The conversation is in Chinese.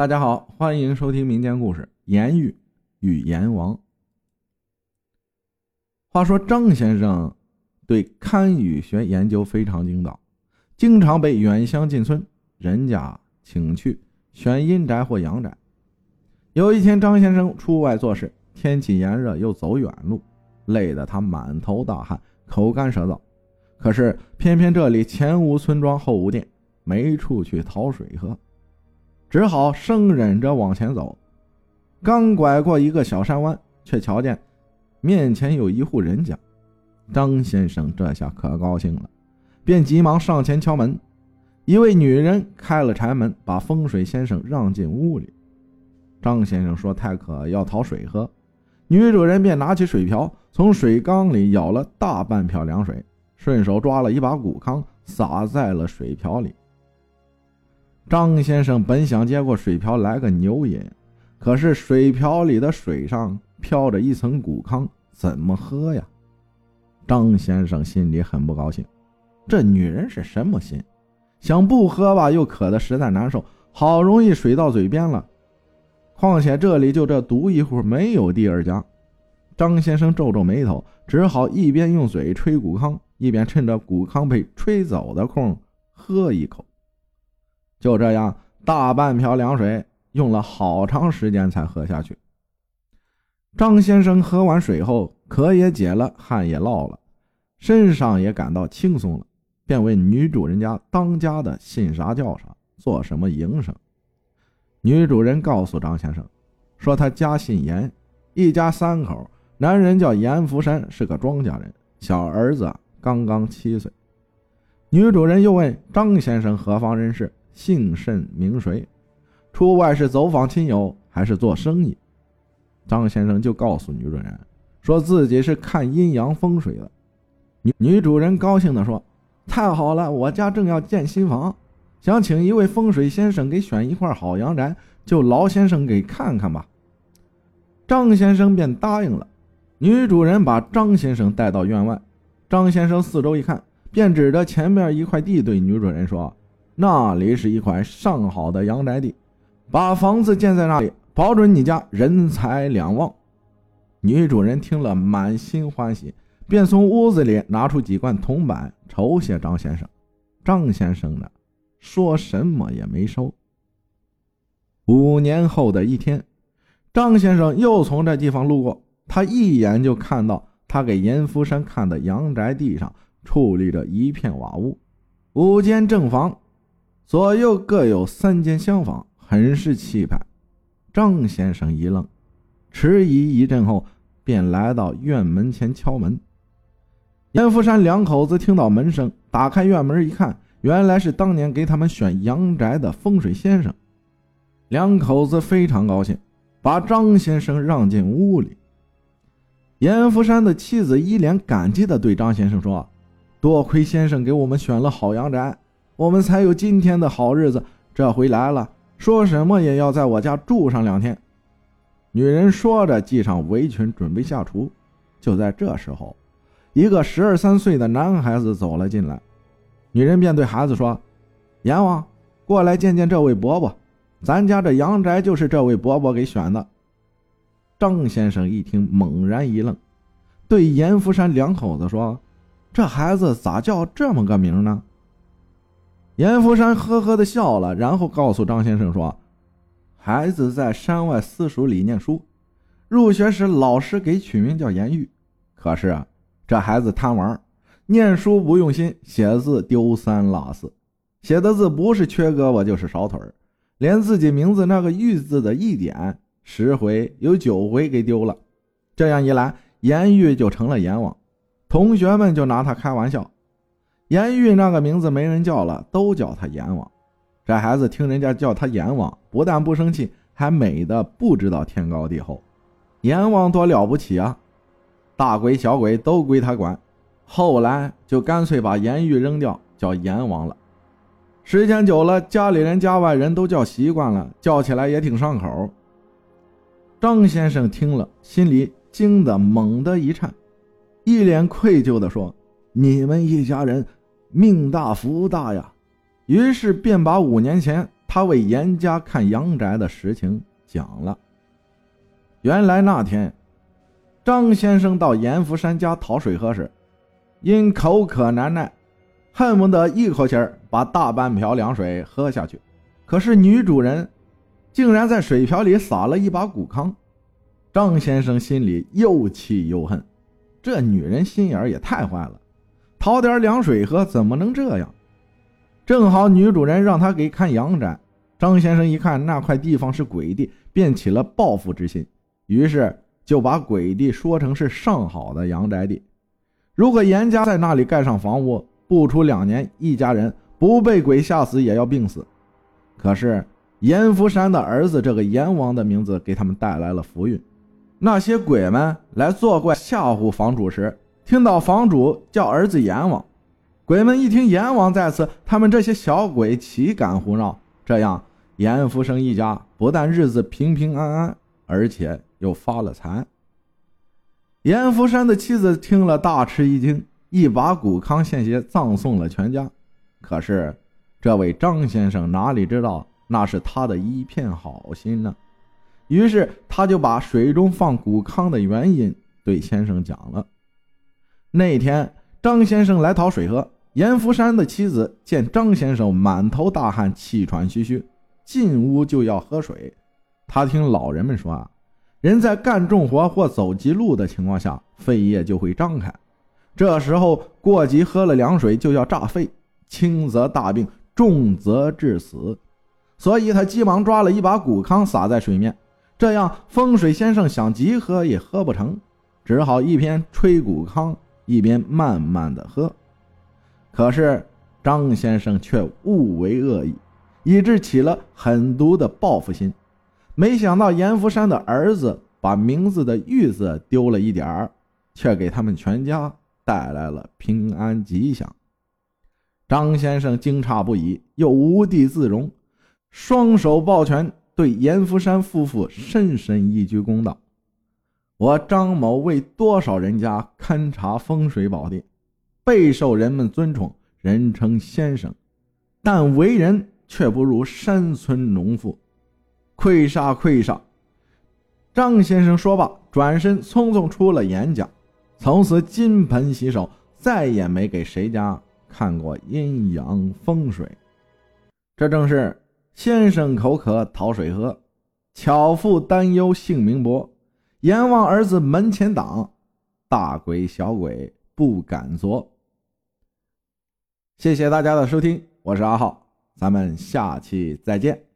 大家好，欢迎收听民间故事《阎玉与阎王》。话说张先生对堪舆学研究非常精到，经常被远乡近村人家请去选阴宅或阳宅。有一天，张先生出外做事，天气炎热，又走远路，累得他满头大汗，口干舌燥。可是偏偏这里前无村庄，后无店，没处去讨水喝。只好生忍着往前走，刚拐过一个小山弯，却瞧见面前有一户人家。张先生这下可高兴了，便急忙上前敲门。一位女人开了柴门，把风水先生让进屋里。张先生说：“太渴，要讨水喝。”女主人便拿起水瓢，从水缸里舀了大半瓢凉水，顺手抓了一把谷糠，撒在了水瓢里。张先生本想接过水瓢来个牛饮，可是水瓢里的水上飘着一层谷糠，怎么喝呀？张先生心里很不高兴，这女人是什么心？想不喝吧，又渴得实在难受。好容易水到嘴边了，况且这里就这独一户，没有第二家。张先生皱皱眉头，只好一边用嘴吹谷糠，一边趁着谷糠被吹走的空喝一口。就这样，大半瓢凉水用了好长时间才喝下去。张先生喝完水后，渴也解了，汗也落了，身上也感到轻松了，便问女主人家当家的姓啥叫啥，做什么营生。女主人告诉张先生，说他家姓严，一家三口，男人叫严福山，是个庄稼人，小儿子刚刚七岁。女主人又问张先生何方人士。姓甚名谁？出外是走访亲友还是做生意？张先生就告诉女主人，说自己是看阴阳风水的。女女主人高兴地说：“太好了，我家正要建新房，想请一位风水先生给选一块好阳宅，就劳先生给看看吧。”张先生便答应了。女主人把张先生带到院外，张先生四周一看，便指着前面一块地对女主人说。那里是一块上好的阳宅地，把房子建在那里，保准你家人财两旺。女主人听了，满心欢喜，便从屋子里拿出几罐铜板酬谢张先生。张先生呢，说什么也没收。五年后的一天，张先生又从这地方路过，他一眼就看到他给严福山看的阳宅地上矗立着一片瓦屋，五间正房。左右各有三间厢房，很是气派。张先生一愣，迟疑一阵后，便来到院门前敲门。严福山两口子听到门声，打开院门一看，原来是当年给他们选阳宅的风水先生。两口子非常高兴，把张先生让进屋里。严福山的妻子一脸感激地对张先生说：“多亏先生给我们选了好阳宅。”我们才有今天的好日子。这回来了，说什么也要在我家住上两天。女人说着，系上围裙，准备下厨。就在这时候，一个十二三岁的男孩子走了进来。女人便对孩子说：“阎王，过来见见这位伯伯。咱家这阳宅就是这位伯伯给选的。”张先生一听，猛然一愣，对严福山两口子说：“这孩子咋叫这么个名呢？”严福山呵呵的笑了，然后告诉张先生说：“孩子在山外私塾里念书，入学时老师给取名叫严玉。可是啊，这孩子贪玩，念书不用心，写字丢三落四，写的字不是缺胳膊就是少腿连自己名字那个玉字的一点，十回有九回给丢了。这样一来，严玉就成了阎王，同学们就拿他开玩笑。”严玉那个名字没人叫了，都叫他阎王。这孩子听人家叫他阎王，不但不生气，还美的不知道天高地厚。阎王多了不起啊，大鬼小鬼都归他管。后来就干脆把严玉扔掉，叫阎王了。时间久了，家里人家外人都叫习惯了，叫起来也挺上口。张先生听了，心里惊得猛地一颤，一脸愧疚地说：“你们一家人。”命大福大呀！于是便把五年前他为严家看阳宅的实情讲了。原来那天，张先生到严福山家讨水喝时，因口渴难耐，恨不得一口气儿把大半瓢凉水喝下去。可是女主人竟然在水瓢里撒了一把谷糠，张先生心里又气又恨。这女人心眼也太坏了，讨点凉水喝怎么能这样？正好女主人让他给看阳宅，张先生一看那块地方是鬼地，便起了报复之心。于是就把鬼地说成是上好的阳宅地，如果严家在那里盖上房屋，不出两年，一家人不被鬼吓死也要病死。可是严福山的儿子这个阎王的名字给他们带来了福运，那些鬼们来作怪吓唬房主时，听到房主叫儿子阎王，鬼们一听阎王在此，他们这些小鬼岂敢胡闹？这样严福生一家不但日子平平安安，而且。又发了财。严福山的妻子听了大吃一惊，一把骨糠献血，葬送了全家。可是这位张先生哪里知道那是他的一片好心呢？于是他就把水中放骨糠的原因对先生讲了。那天张先生来讨水喝，严福山的妻子见张先生满头大汗，气喘吁吁，进屋就要喝水。他听老人们说啊。人在干重活或走急路的情况下，肺叶就会张开，这时候过急喝了凉水就要炸肺，轻则大病，重则致死。所以他急忙抓了一把谷糠撒在水面，这样风水先生想急喝也喝不成，只好一边吹谷糠，一边慢慢的喝。可是张先生却误为恶意，以致起了狠毒的报复心。没想到严福山的儿子把名字的“玉”字丢了一点儿，却给他们全家带来了平安吉祥。张先生惊诧不已，又无地自容，双手抱拳对严福山夫妇深深一鞠躬道：“我张某为多少人家勘察风水宝地，备受人们尊崇，人称先生，但为人却不如山村农妇。”愧煞愧煞！张先生说罢，转身匆匆出了严家，从此金盆洗手，再也没给谁家看过阴阳风水。这正是先生口渴讨水喝，巧妇担忧性命薄，阎王儿子门前挡，大鬼小鬼不敢作。谢谢大家的收听，我是阿浩，咱们下期再见。